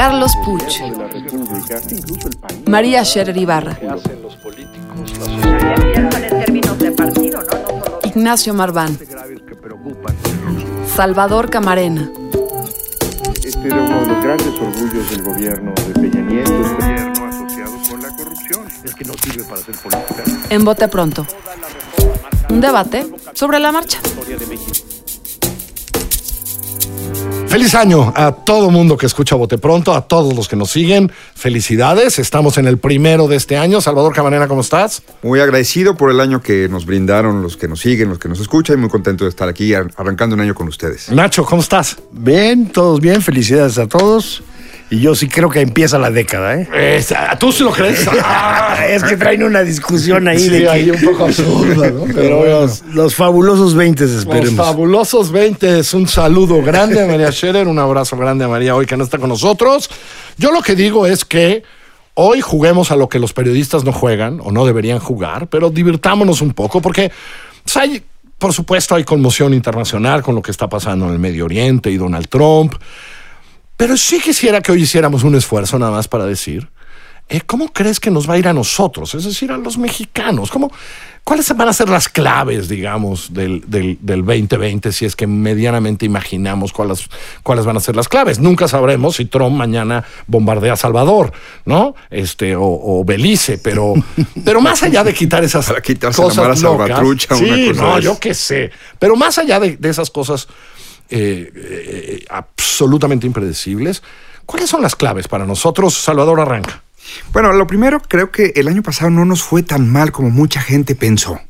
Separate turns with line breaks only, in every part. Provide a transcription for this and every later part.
Carlos Puch, María Scherer Ibarra, Ignacio Marván, Salvador Camarena.
Este era uno de los grandes orgullos del gobierno de Peña Nieto, el gobierno asociado con la corrupción. Es que no sirve para hacer política.
En Bote Pronto. Un debate sobre la marcha.
Feliz año a todo mundo que escucha Bote Pronto, a todos los que nos siguen. Felicidades, estamos en el primero de este año. Salvador Camarena, ¿cómo estás?
Muy agradecido por el año que nos brindaron los que nos siguen, los que nos escuchan y muy contento de estar aquí ar- arrancando un año con ustedes.
Nacho, ¿cómo estás?
Bien, todos bien, felicidades a todos. Y yo sí creo que empieza la década, ¿eh?
Es- ¿Tú sí lo crees?
Ah, es que traen una discusión ahí
Sí,
de que-
ahí un poco absurda, ¿no? Pero
Pero
bueno.
los, los fabulosos 20
Los
esperemos.
fabulosos 20, es un saludo grande a María Scherer, un abrazo grande a María hoy que no está con nosotros. Yo lo que digo es que hoy juguemos a lo que los periodistas no juegan o no deberían jugar, pero divirtámonos un poco porque pues, hay, por supuesto, hay conmoción internacional con lo que está pasando en el Medio Oriente y Donald Trump. Pero sí quisiera que hoy hiciéramos un esfuerzo nada más para decir, eh, ¿cómo crees que nos va a ir a nosotros? Es decir, a los mexicanos. ¿Cómo, ¿Cuáles van a ser las claves, digamos, del, del, del 2020 si es que medianamente imaginamos cuáles, cuáles van a ser las claves? Nunca sabremos si Trump mañana bombardea Salvador, ¿no? Este, o, o Belice, pero, pero más allá de quitar esas
Para quitarse la
cosas
mala
locas, sí,
una cosa
no, yo qué sé. Pero más allá de, de esas cosas eh, eh, absolutamente impredecibles, ¿cuáles son las claves para nosotros? Salvador arranca.
Bueno, lo primero, creo que el año pasado no nos fue tan mal como mucha gente pensó.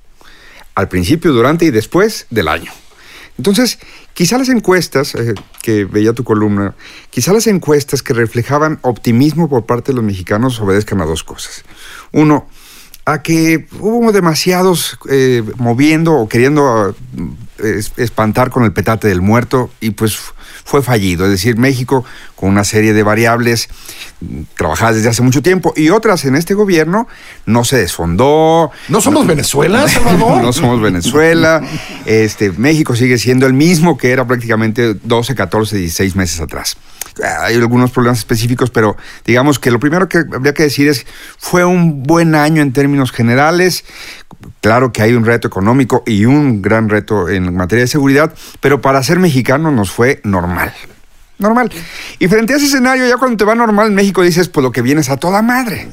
Al principio, durante y después del año. Entonces, quizá las encuestas, eh, que veía tu columna, quizá las encuestas que reflejaban optimismo por parte de los mexicanos obedezcan a dos cosas. Uno, a que hubo demasiados eh, moviendo o queriendo eh, es- espantar con el petate del muerto y pues fue fallido. Es decir, México con una serie de variables mm, trabajadas desde hace mucho tiempo y otras en este gobierno no se desfondó.
¿No somos Venezuela, Salvador?
no somos Venezuela. Este, México sigue siendo el mismo que era prácticamente 12, 14, 16 meses atrás. Hay algunos problemas específicos, pero digamos que lo primero que habría que decir es, fue un buen año en términos generales. Claro que hay un reto económico y un gran reto en materia de seguridad, pero para ser mexicano nos fue normal. Normal. Y frente a ese escenario, ya cuando te va normal en México dices, pues lo que viene es a toda madre.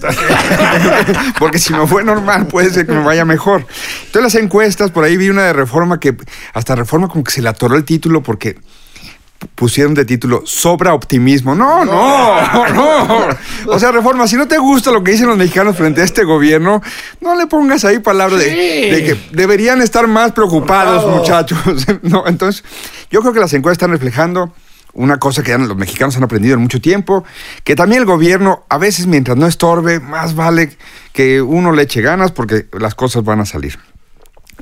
Porque si me fue normal, puede ser que me vaya mejor. Entonces las encuestas, por ahí vi una de reforma que hasta reforma como que se le atoró el título porque pusieron de título sobra optimismo. No, no, no. O sea, reforma, si no te gusta lo que dicen los mexicanos frente a este gobierno, no le pongas ahí palabras de,
Sí.
de que deberían estar más preocupados, muchachos. No, entonces, yo creo que las encuestas están reflejando una cosa que ya los mexicanos han aprendido en mucho tiempo, que también el gobierno, a veces mientras no estorbe, más vale que uno le eche ganas porque las cosas van a salir.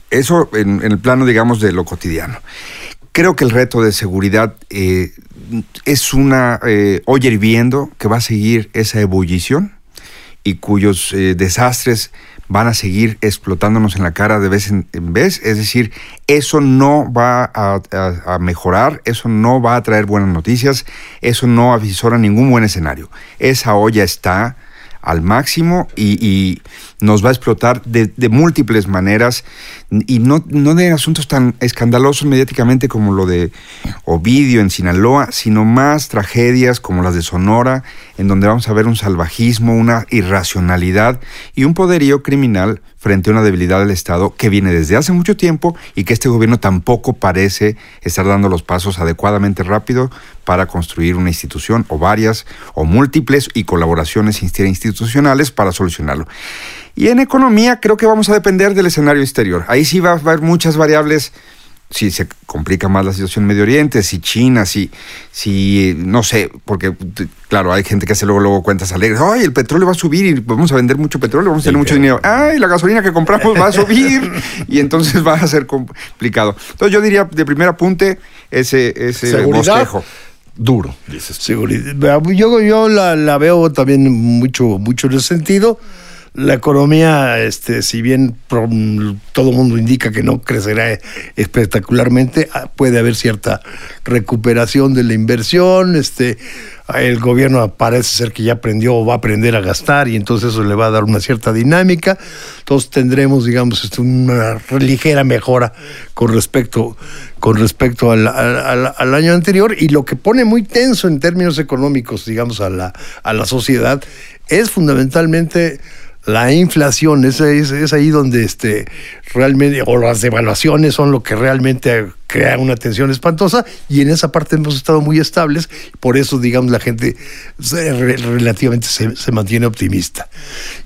Eso en, en el plano, digamos, de lo cotidiano. Creo que el reto de seguridad eh, es una eh, olla hirviendo que va a seguir esa ebullición y cuyos eh, desastres van a seguir explotándonos en la cara de vez en, vez. Es decir, eso no va a- a mejorar, eso no va a traer buenas noticias, eso no avisora ningún buen escenario. Esa olla está al máximo y, nos va a explotar de, de múltiples maneras. Y no, no de asuntos tan escandalosos mediáticamente como lo de Ovidio en Sinaloa, sino más tragedias como las de Sonora, en donde vamos a ver un salvajismo, una irracionalidad y un poderío criminal frente a una debilidad del Estado que viene desde hace mucho tiempo y que este gobierno tampoco parece estar dando los pasos adecuadamente rápido para construir una institución o varias o múltiples y colaboraciones institucionales para solucionarlo. Y en economía creo que vamos a depender del escenario exterior. Ahí sí va a haber muchas variables si se complica más la situación en Medio Oriente, si China, si, si no sé, porque claro, hay gente que hace luego, luego cuentas alegres, ay, el petróleo va a subir y vamos a vender mucho petróleo, vamos a tener mucho dinero, ay, la gasolina que compramos va a subir y entonces va a ser complicado. Entonces yo diría, de primer apunte, ese, ese
Seguridad,
bosquejo.
duro, dices.
Seguridad. Yo, yo la, la veo también mucho, mucho en ese sentido. La economía, este, si bien todo mundo indica que no crecerá espectacularmente, ah, puede haber cierta recuperación de la inversión. Este, el gobierno parece ser que ya aprendió o va a aprender a gastar y entonces eso le va a dar una cierta dinámica. Entonces tendremos, digamos, este, una ligera mejora con respecto, con respecto al- al año anterior. Y lo que pone muy tenso en términos económicos, digamos, a la, a la sociedad es fundamentalmente la inflación, es, ahí donde este, realmente, o las devaluaciones son lo que realmente crea una tensión espantosa y en esa parte hemos estado muy estables, por eso digamos la gente relativamente se, se mantiene optimista.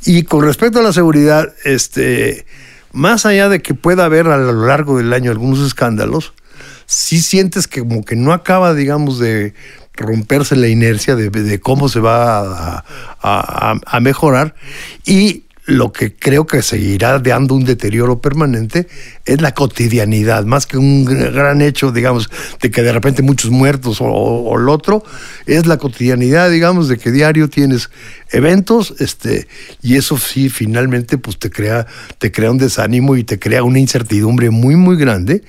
Y con respecto a la seguridad, este, más allá de que pueda haber a lo largo del año algunos escándalos, sí sientes que como que no acaba, digamos, de romperse la inercia de, cómo se va a, mejorar. Y lo que creo que seguirá dando un deterioro permanente es la cotidianidad, más que un gr- gran hecho, digamos, de que de repente muchos muertos o, o- o lo otro, es la cotidianidad, digamos, de que diario tienes eventos, este, y eso sí, finalmente, pues te crea, te crea un desánimo y te crea una incertidumbre muy, muy grande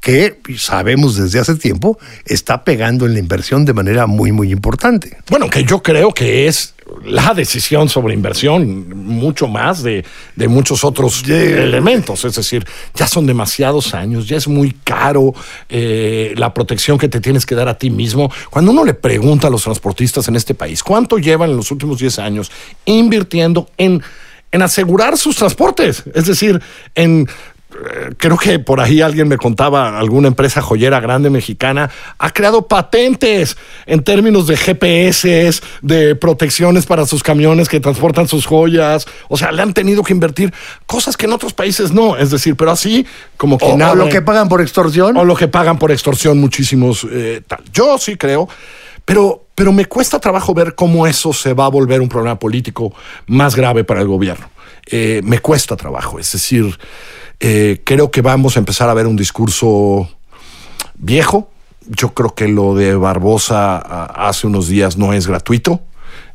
que sabemos desde hace tiempo está pegando en la inversión de manera muy, muy importante.
Bueno, que yo creo que es la decisión sobre inversión, mucho más de, de muchos otros elementos. Es decir, ya son demasiados años, ya es muy caro eh, la protección que te tienes que dar a ti mismo. Cuando uno le pregunta a los transportistas en este país cuánto llevan en los últimos 10 años invirtiendo en, en asegurar sus transportes, es decir, en creo que por ahí alguien me contaba, alguna empresa joyera grande mexicana ha creado patentes en términos de GPS, de protecciones para sus camiones que transportan sus joyas. O sea, le han tenido que invertir cosas que en otros países no. Es decir, pero así como que
O, o
nada.
lo que pagan por extorsión.
O lo que pagan por extorsión muchísimos eh, tal. Yo sí creo, pero, pero me cuesta trabajo ver cómo eso se va a volver un problema político más grave para el gobierno. Eh, me cuesta trabajo, es decir, eh, creo que vamos a empezar a ver un discurso viejo. Yo creo que lo de Barbosa hace unos días no es gratuito.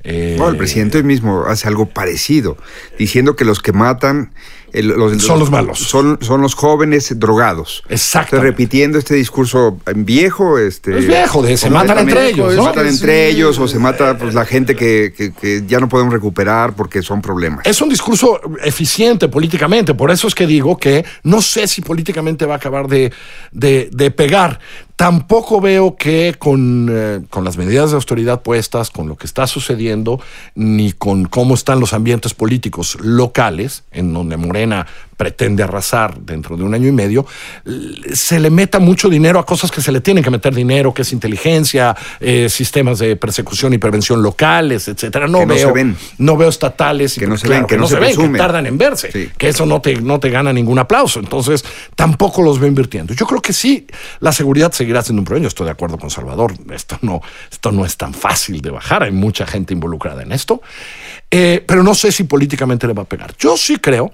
Eh,
No, el presidente hoy mismo hace algo parecido, diciendo que los que matan el- los,
Son los malos.
Son, son los jóvenes drogados.
Exactamente.
Entonces, repitiendo este discurso viejo, este.
Es viejo, de se matan entre ellos,
Se
¿no?
matan entre ellos o se mata pues, la gente que, que- que ya no podemos recuperar porque son problemas.
Es un discurso eficiente políticamente, por eso es que digo que no sé si políticamente va a acabar de, de- de pegar. Tampoco veo que con, eh, con las medidas de austeridad puestas, con lo que está sucediendo, ni con cómo están los ambientes políticos locales, en donde Morena pretende arrasar dentro de un año y medio, se le meta mucho dinero a cosas que se le tienen que meter dinero, que es inteligencia, eh, sistemas de persecución y prevención locales, etcétera. No
Que no
veo,
se ven.
no veo estatales y
Que no se ven, que no se
ven, que tardan en verse,
Sí.
que eso no te, no te gana ningún aplauso. Entonces, tampoco los veo invirtiendo. Yo creo que sí, la seguridad seguirá siendo un problema. Yo estoy de acuerdo con Salvador. Esto no, esto no es tan fácil de bajar. Hay mucha gente involucrada en esto. Eh, pero no sé si políticamente le va a pegar. Yo sí creo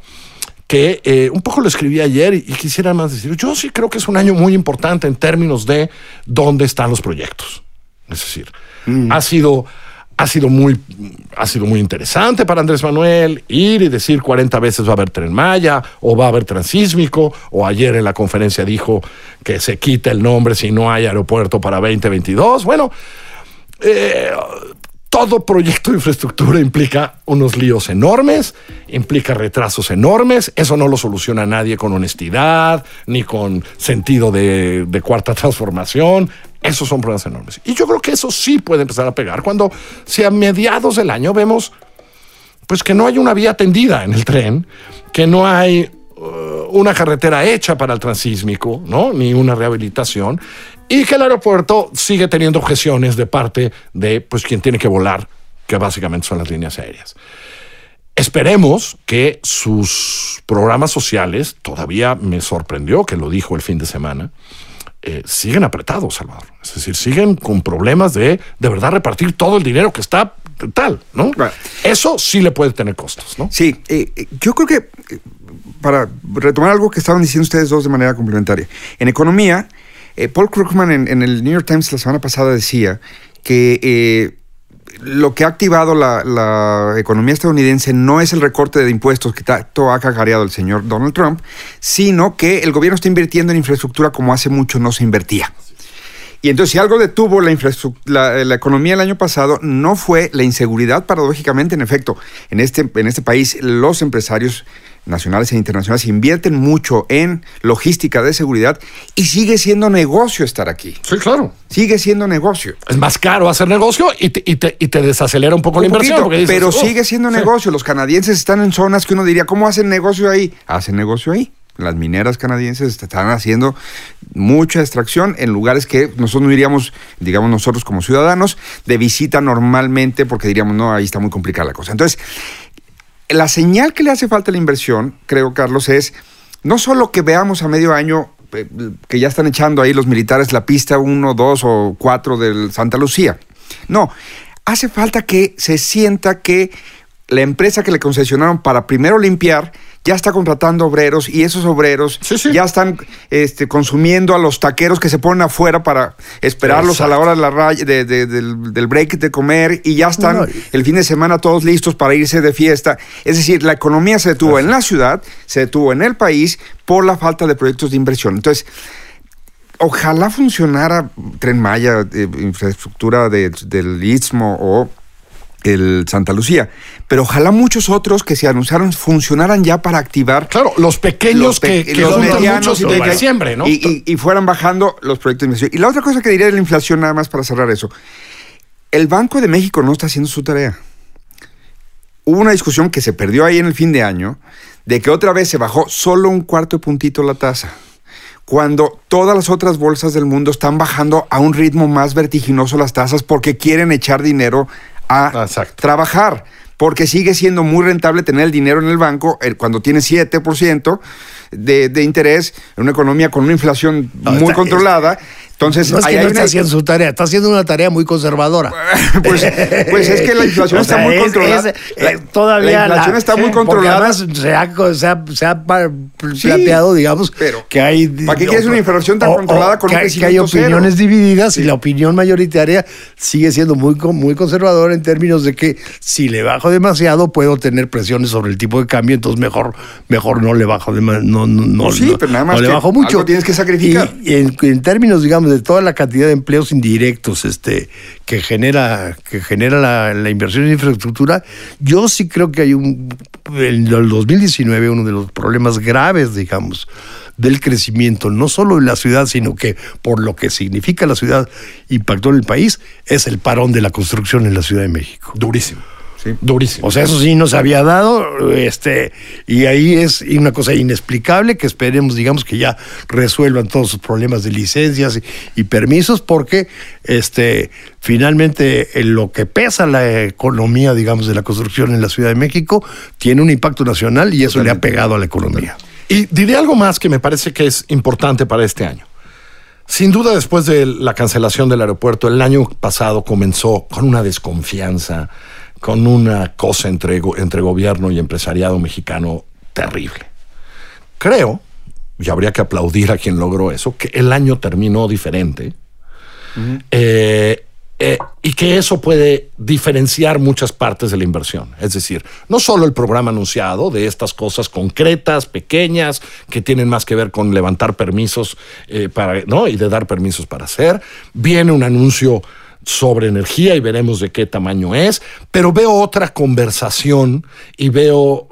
que eh, un poco lo escribí ayer y, y quisiera más decir, yo sí creo que es un año muy importante en términos de dónde están los proyectos. Es decir, ha sido ha sido muy ha sido muy interesante para Andrés Manuel ir y decir 40 veces va a haber tren Maya o va a haber transísmico o ayer en la conferencia dijo que se quita el nombre si no hay aeropuerto para 2022. Bueno, eh, todo proyecto de infraestructura implica unos líos enormes, implica retrasos enormes. Eso no lo soluciona nadie con honestidad ni con sentido de, cuarta transformación. Esos son problemas enormes. Y yo creo que eso sí puede empezar a pegar cuando, si a mediados del año vemos pues que no hay una vía tendida en el tren, que no hay uh, una carretera hecha para el transísmico, ¿no? Ni una rehabilitación, y que el aeropuerto sigue teniendo objeciones de parte de pues quien tiene que volar, que básicamente son las líneas aéreas. Esperemos que sus programas sociales, todavía me sorprendió que lo dijo el fin de semana, eh, siguen apretados, Salvador. Es decir, siguen con problemas de de verdad repartir todo el dinero que está tal, ¿no?
Right.
Eso sí le puede tener costos, ¿no?
Sí, eh, eh, yo creo que eh, para retomar algo que estaban diciendo ustedes dos de manera complementaria. En economía, eh, Paul Krugman en, el New York Times la semana pasada decía que eh, lo que ha activado la, economía estadounidense no es el recorte de impuestos que tanto ha cacareado el señor Donald Trump, sino que el gobierno está invirtiendo en infraestructura como hace mucho no se invertía. Y entonces, si algo detuvo la, la economía el año pasado, no fue la inseguridad, paradójicamente, en efecto. En este, en este país, los empresarios nacionales e internacionales invierten mucho en logística de seguridad y sigue siendo negocio estar aquí.
Sí, claro.
Sigue siendo negocio.
Es más caro hacer negocio y te, y te- y te desacelera un poco la
Un
inversión.
poquito,
porque dices,
pero
"Oh,
sigue siendo
sí".
negocio. Los canadienses están en zonas que uno diría, ¿cómo hacen negocio ahí? Hacen negocio ahí. Las mineras canadienses están haciendo mucha extracción en lugares que nosotros no iríamos, digamos nosotros como ciudadanos, de visita normalmente porque diríamos, no, ahí está muy complicada la cosa. Entonces, la señal que le hace falta a la inversión, creo, Carlos, es no solo que veamos a medio año eh, que ya están echando ahí los militares la pista 1, 2 o 4 del Santa Lucía. No, hace falta que se sienta que la empresa que le concesionaron para primero limpiar ya está contratando obreros y esos obreros
Sí, sí.
ya están este, consumiendo a los taqueros que se ponen afuera para esperarlos a la hora de la raya- de- de- del, del break de comer y ya están
No,
el fin de semana todos listos para irse de fiesta. Es decir, la economía se detuvo en la ciudad, se detuvo en el país por la falta de proyectos de inversión. Entonces, ojalá funcionara Tren Maya, eh, infraestructura de- del Istmo o el Santa Lucía, pero ojalá muchos otros que se anunciaron funcionaran ya para activar
Claro, los pequeños
los pe-
que, que
los medianos y
de diciembre, ¿no?
Y, y- y fueran bajando los proyectos de inversión. Y la otra cosa que diría de la inflación, nada más para cerrar eso. El Banco de México no está haciendo su tarea. Hubo una discusión que se perdió ahí en el fin de año, de que otra vez se bajó solo un cuarto de puntito la tasa. Cuando todas las otras bolsas del mundo están bajando a un ritmo más vertiginoso las tasas porque quieren echar dinero a
Exacto.
trabajar. Porque sigue siendo muy rentable tener el dinero en el banco eh, cuando tiene 7% de, de interés en una economía con una inflación
No,
muy
está-
controlada. Entonces,
No es que no está haciendo su tarea, está haciendo una tarea muy conservadora.
pues, pues es que la inflación
O
está muy
es-
controlada.
es,
La-
eh, todavía
la inflación está muy controlada.
se ha, se ha- se ha pa-
Sí,
planteado, digamos,
pero,
que hay.
¿para qué quieres una inflación tan
o- o
controlada con
que,
un
que hay
cero?
opiniones divididas y la opinión mayoritaria sigue siendo muy, muy conservadora en términos de que si le bajo demasiado puedo tener presiones sobre el tipo de cambio, entonces mejor, mejor no le bajo dema- no, no, no,
Sí,
no-
pero nada más
no le bajo mucho.
algo tienes que sacrificar.
Y, y en, en términos, digamos, de toda la cantidad de empleos indirectos este, que genera, que genera la, la inversión en infraestructura, yo sí creo que hay un. En el 2019, uno de los problemas graves, digamos, del crecimiento, no solo en la ciudad, sino que por lo que significa la ciudad impactó en el país, es el parón de la construcción en la Ciudad de México.
Durísimo.
Sí.
Durísimo.
O sea, eso sí nos había dado, este, y ahí es una cosa inexplicable que esperemos, digamos, que ya resuelvan todos sus problemas de licencias y, y permisos, porque este, finalmente en lo que pesa la economía, digamos, de la construcción en la Ciudad de México, tiene un impacto nacional y eso le ha pegado a la economía.
Y diré algo más que me parece que es importante para este año. Sin duda, después de la cancelación del aeropuerto, el año pasado comenzó con una desconfianza, con una cosa entre, entre gobierno y empresariado mexicano terrible. Creo, y habría que aplaudir a quien logró eso, que el año terminó diferente. Eh, eh, y que eso puede diferenciar muchas partes de la inversión. Es decir, no solo el programa anunciado de estas cosas concretas, pequeñas, que tienen más que ver con levantar permisos eh, para, ¿no? y de dar permisos para hacer. Viene un anuncio sobre energía y veremos de qué tamaño es, pero veo otra conversación y veo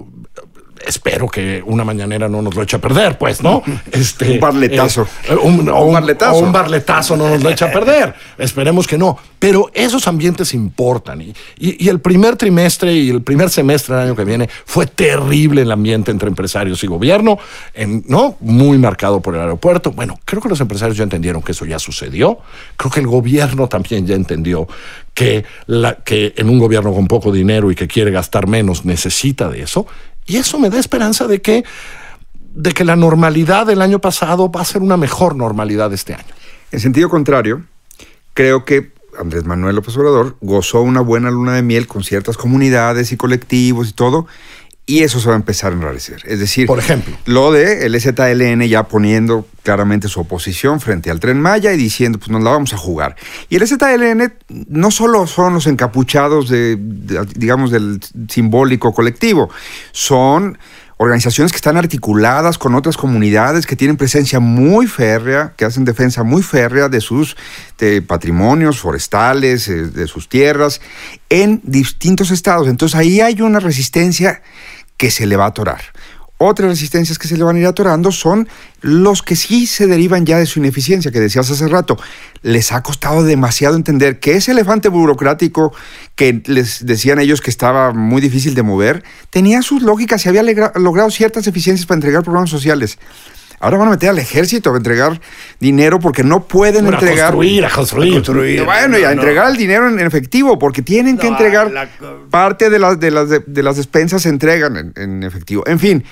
espero que una mañanera no nos lo eche a perder, pues, ¿no? Este,
Un barletazo.
eh, un, o un-
barletazo.
o un barletazo no nos lo eche a perder. Esperemos que no. Pero esos ambientes importan. Y, y- y el primer trimestre y el primer semestre del año que viene fue terrible el ambiente entre empresarios y gobierno, en- ¿no? Muy marcado por el aeropuerto. Bueno, creo que los empresarios ya entendieron que eso ya sucedió. Creo que el gobierno también ya entendió que, la, que en un gobierno con poco dinero y que quiere gastar menos necesita de eso. Y eso me da esperanza de que, de que la normalidad del año pasado va a ser una mejor normalidad este año.
En sentido contrario, creo que Andrés Manuel López Obrador gozó una buena luna de miel con ciertas comunidades y colectivos y todo, y eso se va a empezar a enrarecer. Es decir,
Por ejemplo.
lo de el ZLN ya poniendo claramente su oposición frente al tren Maya y diciendo, pues nos la vamos a jugar. Y el ZLN no solo son los encapuchados de, de, digamos, del simbólico colectivo, son organizaciones que están articuladas con otras comunidades que tienen presencia muy férrea, que hacen defensa muy férrea de sus de patrimonios forestales, eh, de sus tierras, en distintos estados. Entonces ahí hay una resistencia que se le va a atorar. Otras resistencias que se le van a ir atorando son los que sí se derivan ya de su ineficiencia, que decías hace rato. Les ha costado demasiado entender que ese elefante burocrático que les decían ellos que estaba muy difícil de mover, tenía sus lógicas y había logrado ciertas eficiencias para entregar programas sociales. Ahora van a meter al ejército a entregar dinero porque no pueden
Bueno, a
entregar.
construir, a construir.
construir.
Bueno, y a
No, no.
entregar el dinero en, efectivo, porque tienen que
No,
entregar
la-
parte de las, de, las, de, de las despensas se entregan en, en efectivo. En fin,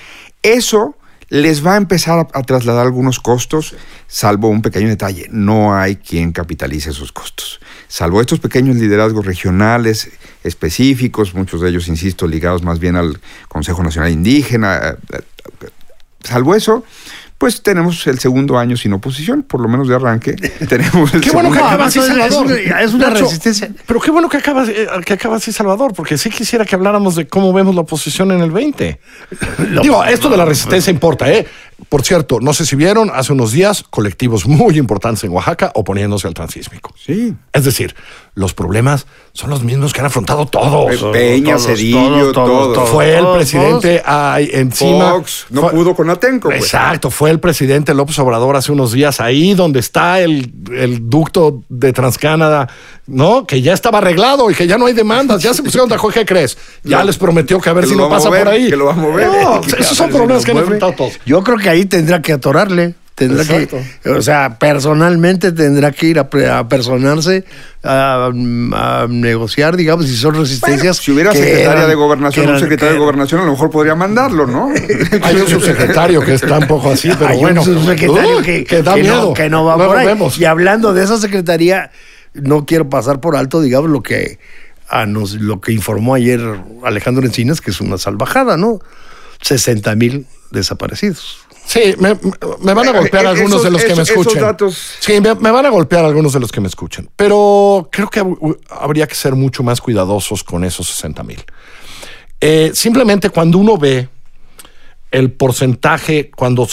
eso les va a empezar a, a trasladar algunos costos, salvo un pequeño detalle, no hay quien capitalice esos costos. Salvo estos pequeños liderazgos regionales específicos, muchos de ellos, insisto, ligados más bien al Consejo Nacional Indígena, eh, eh, salvo eso, pues tenemos el segundo año sin oposición, por lo menos de arranque. tenemos el
Qué bueno que
segundo-
acaba así,
es una-
Salvador.
es una
Nacho,
resistencia.
Pero qué bueno que acaba, eh, que acaba así, Salvador, porque sí quisiera que habláramos de cómo vemos la oposición en el 20. Digo, esto de la resistencia importa, ¿eh? Por cierto, no sé si vieron, hace unos días, colectivos muy importantes en Oaxaca oponiéndose al transísmico.
Sí.
Es decir, los problemas son los mismos que han afrontado todos.
Pe- Peña,
todos,
Cedillo,
todos,
todo.
todos,
Fue el
todos,
presidente ahí encima.
Fox no
Fue-
pudo con Atenco. pues.
Exacto, fue el presidente López Obrador hace unos días ahí donde está el, el ducto de Transcanada, ¿no? Que ya estaba arreglado y que ya no hay demandas, ya se pusieron de acuerdo, ¿qué crees? Ya
Lo-
les prometió que a ver si
lo
no pasa
mover,
por ahí.
que lo va a mover.
No, esos son problemas que han enfrentado todos.
Yo creo que ahí tendrá que atorarle. Tendrá
Exacto.
que, o sea, personalmente tendrá que ir a, a personarse, a, a negociar, digamos, si son resistencias.
Si hubiera secretaria
eran-
de gobernación, un secretario de gobernación, a lo mejor podría mandarlo, ¿no?
Hay un subsecretario que está un poco así, pero
Hay un
bueno.
subsecretario
Uy,
que,
que da
que
miedo.
No, que no va
Luego
por ahí.
vemos.
Y hablando de esa secretaría, no quiero pasar por alto, digamos, lo que, a nos, lo que informó ayer Alejandro Encinas, que es una salvajada, ¿no? 60 mil desaparecidos.
Sí, me, me van a
Bueno,
golpear
eh,
algunos
esos-
de los que me
esos-
escuchen.
datos-
Sí, me, me van a golpear algunos de los que me escuchen. Pero creo que hab- habría que ser mucho más cuidadosos con esos 60 mil. Eh, simplemente cuando uno ve el porcentaje, cuando,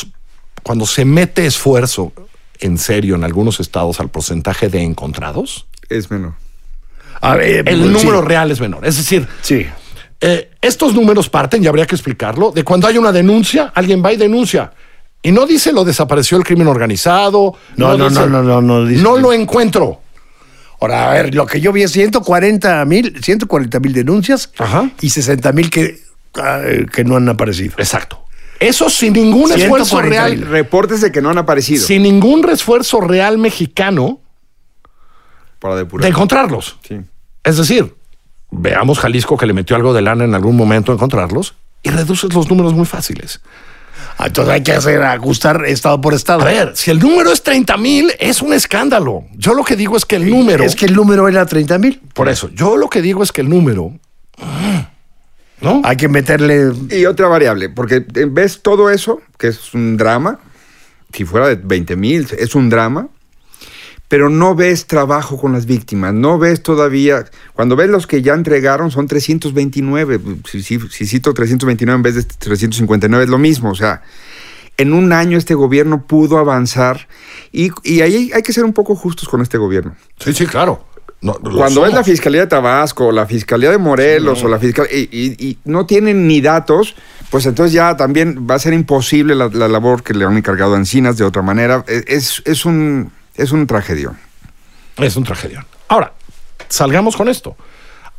cuando se mete esfuerzo en serio en algunos estados al porcentaje de encontrados,
Es menor.
A ver,
el número
sí,
real es menor. Es decir,
Sí.
eh, estos números parten, y habría que explicarlo, de cuando hay una denuncia, alguien va y denuncia. Y no dice lo desapareció el crimen organizado.
No, no,
dice,
no, no, no, no dice-
No lo encuentro.
Ahora, a ver, lo que yo vi es 140 mil 140 mil denuncias
Ajá.
y 60 mil que, ah, que no han aparecido.
Exacto. Eso sin ningún esfuerzo
140
real.
Reportes de que no han aparecido
Sin ningún esfuerzo real mexicano
para
de
depurar.
encontrarlos.
Sí.
Es decir, veamos Jalisco que le metió algo de lana en algún momento a encontrarlos y reduces los números muy fáciles.
Entonces hay que hacer ajustar estado por estado.
A ver, si el número es 30 mil, es un escándalo. Yo lo que digo es que el número.
Es que el número era 30 mil.
Por eso, yo lo que digo es que el número. ¿No?
Hay que meterle.
Y otra variable, porque eh, ves todo eso, que es un drama, si fuera de 20 mil, es un drama, pero no ves trabajo con las víctimas, no ves todavía, cuando ves los que ya entregaron son 329, si, si- si cito 329 en vez de 359 es lo mismo, o sea, en un año este gobierno pudo avanzar y, y ahí hay que ser un poco justos con este gobierno.
Sí, sí, claro. No,
Cuando
somos.
es la Fiscalía de Tabasco, o la Fiscalía de Morelos, o la Fiscalía. Y, y- y no tienen ni datos, pues entonces ya también va a ser imposible la, la labor que le han encargado a Encinas de otra manera. E, Es, es un. Es un tragedio.
Es un tragedia. Ahora, salgamos con esto.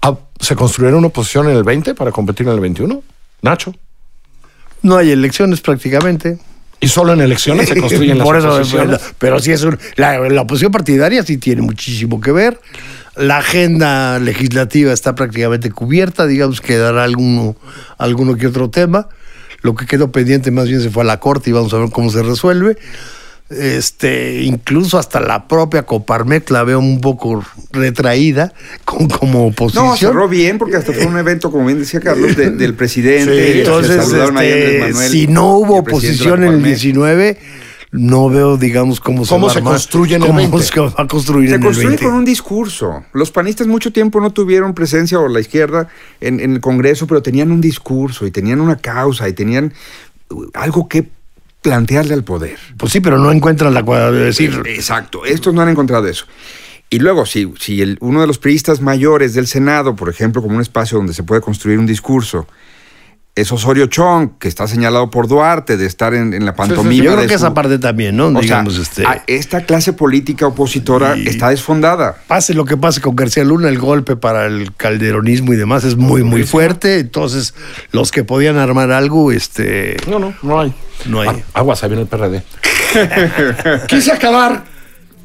Ah, ¿Se construirá una oposición en el 20 para competir en el 21? Nacho.
No hay elecciones prácticamente.
Y solo en elecciones se construyen las
Por eso,
oposiciones.
pero, pero sí es un, la, la oposición partidaria sí tiene muchísimo que ver. La agenda legislativa está prácticamente cubierta, digamos que dará alguno, alguno que otro tema. Lo que quedó pendiente más bien se fue a la corte y vamos a ver cómo se resuelve. Este, incluso hasta la propia Coparmex la veo un poco retraída con, como oposición.
No, cerró bien porque hasta fue un evento, como bien decía Carlos, de- del presidente.
Sí,
Se
Entonces, este,
Manuel
si no hubo oposición en el
Coparmex.
19, no veo, digamos, cómo se
¿Cómo
va a
se construye en el
cómo
20?
se va a construir
Se
en el
construye
20.
con un discurso. Los panistas mucho tiempo no tuvieron presencia o la izquierda en, en el Congreso, pero tenían un discurso y tenían una causa y tenían algo que plantearle al poder.
Pues sí, pero no encuentran la cuadra de decir.
Exacto, estos no han encontrado eso. Y luego, si, si el- uno de los priistas mayores del Senado, por ejemplo, como un espacio donde se puede construir un discurso, es Osorio Chong, que está señalado por Duarte de estar en, en la pantomima.
Yo creo
de
que
su-
esa parte también, ¿no?
O sea,
este.
a- esta clase política opositora
Y-
está desfondada.
Pase lo que pase con García Luna, el golpe para el calderonismo y demás es muy, muy fuerte. Entonces, los que podían armar algo, este.
No, no, no hay.
No hay.
Ah, aguas, ahí viene el PRD. Quise acabar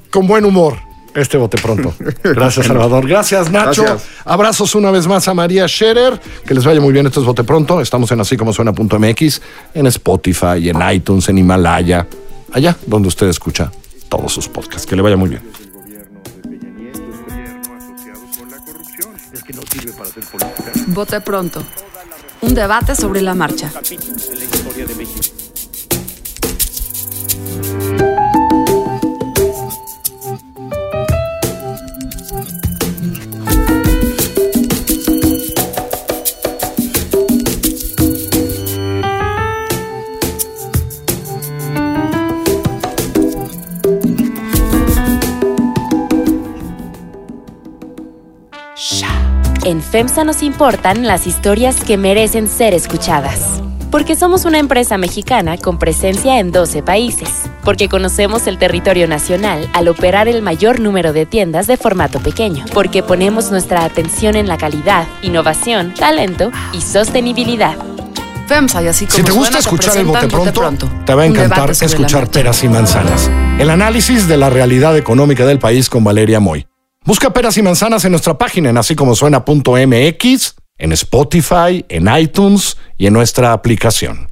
con buen humor este bote pronto. Gracias, Salvador. Gracias, Nacho.
Gracias.
Abrazos una vez más a María Scherer. Que les vaya muy bien. Esto es bote pronto. Estamos en así como suena.mx, en Spotify, en iTunes, en Himalaya, allá donde usted escucha todos sus podcasts. Que le vaya muy bien.
El gobierno de Peña Nieto, gobierno asociado con la corrupción. Es que no sirve para hacer política.
Vote pronto. Un debate sobre la marcha.
En
FEMSA nos importan las historias que merecen ser escuchadas. Porque somos una empresa mexicana con presencia en 12 países. Porque conocemos el territorio nacional al operar el mayor número de tiendas de formato pequeño. Porque ponemos nuestra atención en la calidad, innovación, talento y sostenibilidad.
FEMSA y así como
Si te gusta
suena,
escuchar el bote
presentan
pronto, te va a encantar escuchar. Peras y Manzanas. El análisis de la realidad económica del país con Valeria Moy. Busca Peras y Manzanas en nuestra página en así como suena.mx, en Spotify, en iTunes y en nuestra aplicación.